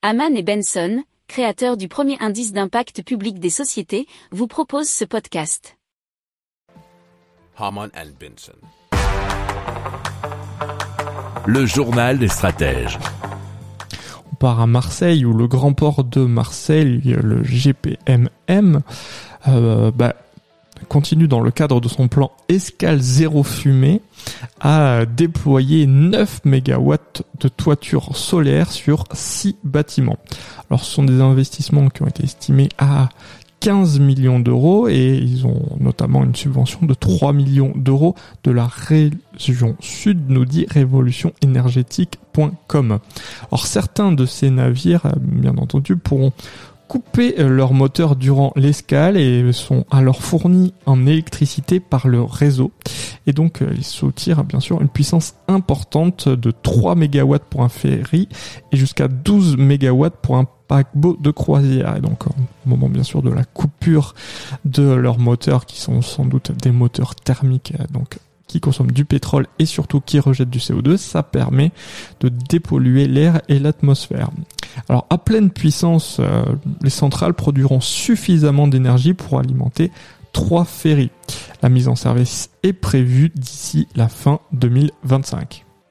Haman et Benson, créateurs du premier indice d'impact public des sociétés, vous proposent ce podcast. Haman and Benson. Le journal des stratèges. On part à Marseille où le grand port de Marseille, le GPMM, euh, bah, continue dans le cadre de son plan Escale zéro fumée à déployer 9 MW de toiture solaire sur 6 bâtiments. Alors ce sont des investissements qui ont été estimés à 15 millions d'euros et ils ont notamment une subvention de 3 millions d'euros de la région sud, nous dit révolutionénergétique.com. Or certains de ces navires, bien entendu, pourront couper leur moteur durant l'escale et sont alors fournis en électricité par le réseau. Et donc ils soutirent bien sûr une puissance importante de 3 MW pour un ferry et jusqu'à 12 MW pour un paquebot de croisière. Et donc, au moment bien sûr de la coupure de leurs moteurs, qui sont sans doute des moteurs thermiques, donc qui consomment du pétrole et surtout qui rejettent du CO2, ça permet de dépolluer l'air et l'atmosphère. Alors à pleine puissance, euh, les centrales produiront suffisamment d'énergie pour alimenter trois ferries. La mise en service est prévue d'ici la fin 2025.